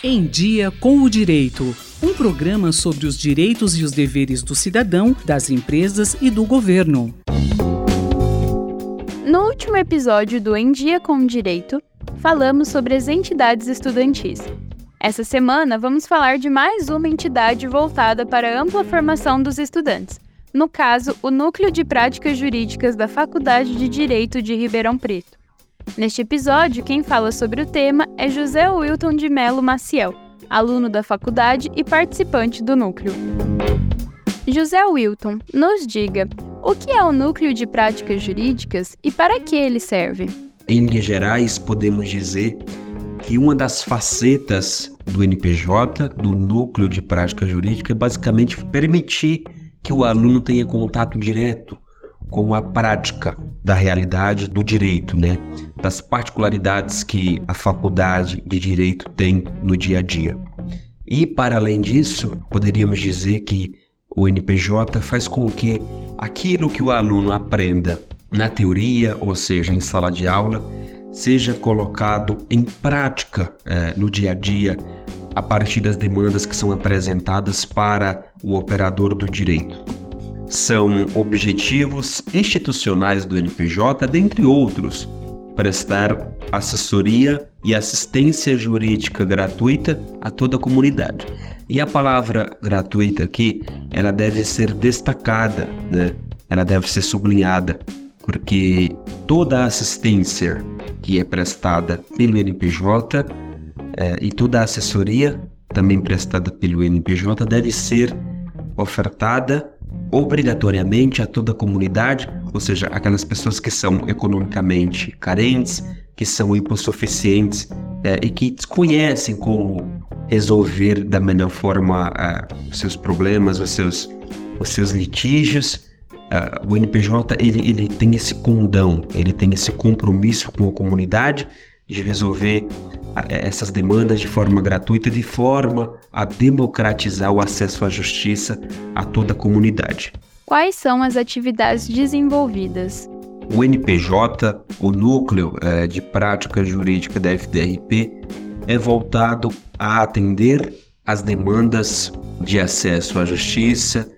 Em Dia com o Direito. Um programa sobre os direitos e os deveres do cidadão, das empresas e do governo. No último episódio do Em Dia com o Direito, falamos sobre as entidades estudantis. Essa semana vamos falar de mais uma entidade voltada para a ampla formação dos estudantes. No caso, o Núcleo de Práticas Jurídicas da Faculdade de Direito de Ribeirão Preto. Neste episódio, quem fala sobre o tema é José Wilton de Melo Maciel, aluno da faculdade e participante do núcleo. José Wilton, nos diga, o que é o Núcleo de Práticas Jurídicas e para que ele serve? Em linhas gerais, podemos dizer que uma das facetas do NPJ, do Núcleo de Prática Jurídica, é basicamente permitir que o aluno tenha contato direto com a prática da realidade do direito, né? Das particularidades que a faculdade de direito tem no dia a dia. E para além disso, poderíamos dizer que o NPJ faz com que aquilo que o aluno aprenda na teoria, ou seja, em sala de aula, seja colocado em prática é, no dia a dia a partir das demandas que são apresentadas para o operador do direito são objetivos institucionais do NPJ, dentre outros, prestar assessoria e assistência jurídica gratuita a toda a comunidade. E a palavra gratuita aqui, ela deve ser destacada, né? ela deve ser sublinhada, porque toda a assistência que é prestada pelo NPJ é, e toda a assessoria também prestada pelo NPJ deve ser ofertada obrigatoriamente a toda a comunidade, ou seja, aquelas pessoas que são economicamente carentes, que são hipossuficientes é, e que desconhecem como resolver da melhor forma uh, os seus problemas, os seus, os seus litígios. Uh, o NPJ ele, ele tem esse condão, ele tem esse compromisso com a comunidade de resolver essas demandas de forma gratuita, de forma a democratizar o acesso à justiça a toda a comunidade. Quais são as atividades desenvolvidas? O NPJ, o Núcleo é, de Prática Jurídica da FDRP, é voltado a atender as demandas de acesso à justiça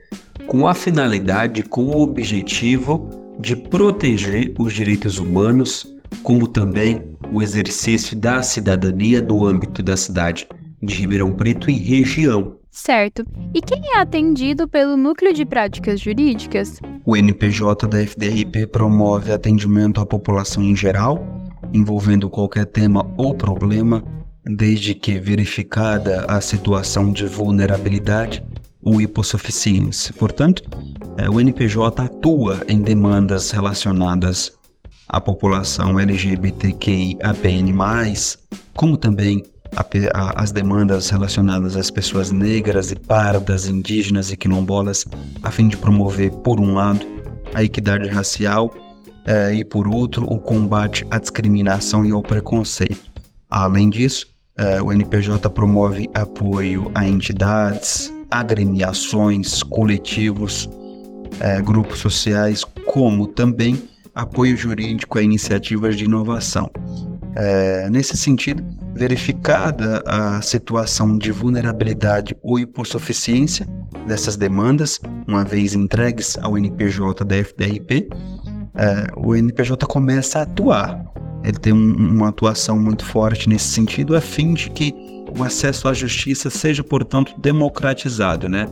com a finalidade, com o objetivo de proteger os direitos humanos, como também o exercício da cidadania no âmbito da cidade de Ribeirão Preto e região. Certo. E quem é atendido pelo Núcleo de Práticas Jurídicas? O NPJ da FDRP promove atendimento à população em geral, envolvendo qualquer tema ou problema, desde que verificada a situação de vulnerabilidade ou hipossuficiência. Portanto, é, o NPJ atua em demandas relacionadas a população LGBTQIAPN+, como também a, a, as demandas relacionadas às pessoas negras e pardas, indígenas e quilombolas, a fim de promover, por um lado, a equidade racial eh, e, por outro, o combate à discriminação e ao preconceito. Além disso, eh, o NPJ promove apoio a entidades, agremiações, coletivos, eh, grupos sociais, como também apoio jurídico a iniciativas de inovação. É, nesse sentido, verificada a situação de vulnerabilidade ou hipossuficiência dessas demandas, uma vez entregues ao NPJ da FDRP, é, o NPJ começa a atuar. Ele tem um, uma atuação muito forte nesse sentido, a fim de que o acesso à justiça seja, portanto, democratizado, né?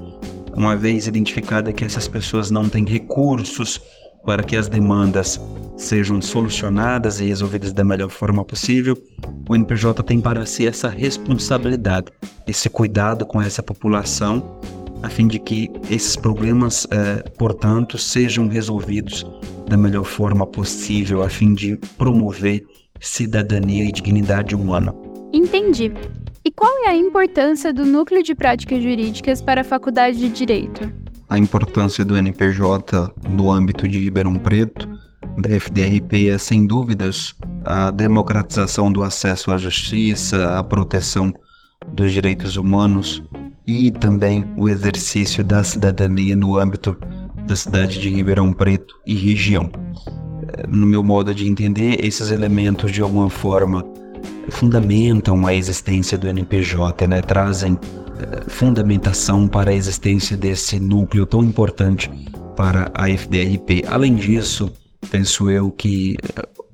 Uma vez identificada que essas pessoas não têm recursos para que as demandas sejam solucionadas e resolvidas da melhor forma possível, o NPJ tem para si essa responsabilidade, esse cuidado com essa população, a fim de que esses problemas, eh, portanto, sejam resolvidos da melhor forma possível, a fim de promover cidadania e dignidade humana. Entendi. E qual é a importância do Núcleo de Práticas Jurídicas para a Faculdade de Direito? A importância do NPJ no âmbito de Ribeirão Preto, da FDRP, é sem dúvidas a democratização do acesso à justiça, a proteção dos direitos humanos e também o exercício da cidadania no âmbito da cidade de Ribeirão Preto e região. No meu modo de entender, esses elementos de alguma forma fundamentam a existência do NPJ, né? trazem fundamentação para a existência desse núcleo tão importante para a FDRP. Além disso, penso eu que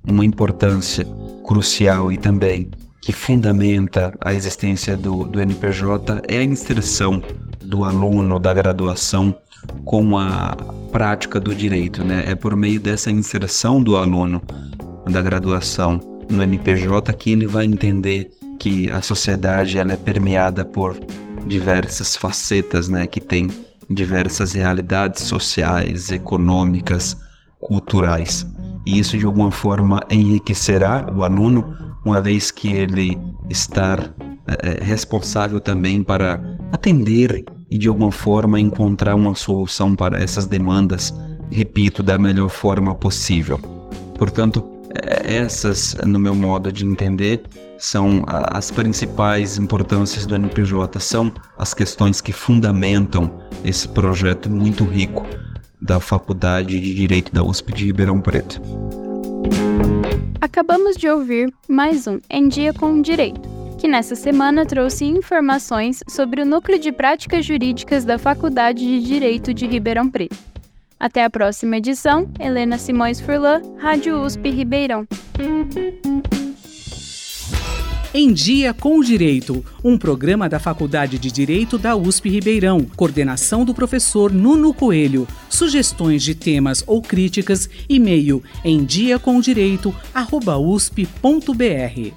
uma importância crucial e também que fundamenta a existência do, do NPJ é a inserção do aluno da graduação com a prática do direito, né? É por meio dessa inserção do aluno da graduação no NPJ que ele vai entender que a sociedade ela é permeada por diversas facetas, né? Que tem diversas realidades sociais, econômicas, culturais. E isso de alguma forma enriquecerá o aluno, uma vez que ele estar é, responsável também para atender e de alguma forma encontrar uma solução para essas demandas, repito, da melhor forma possível. Portanto, essas, no meu modo de entender, são as principais importâncias do NPJ, são as questões que fundamentam esse projeto muito rico da Faculdade de Direito da USP de Ribeirão Preto. Acabamos de ouvir mais um Em Dia com o Direito, que nessa semana trouxe informações sobre o Núcleo de Práticas Jurídicas da Faculdade de Direito de Ribeirão Preto. Até a próxima edição, Helena Simões Furlan, Rádio USP Ribeirão. Em Dia com o Direito, um programa da Faculdade de Direito da USP Ribeirão, coordenação do professor Nuno Coelho. Sugestões de temas ou críticas, e-mail em diacomdireito@usp.br.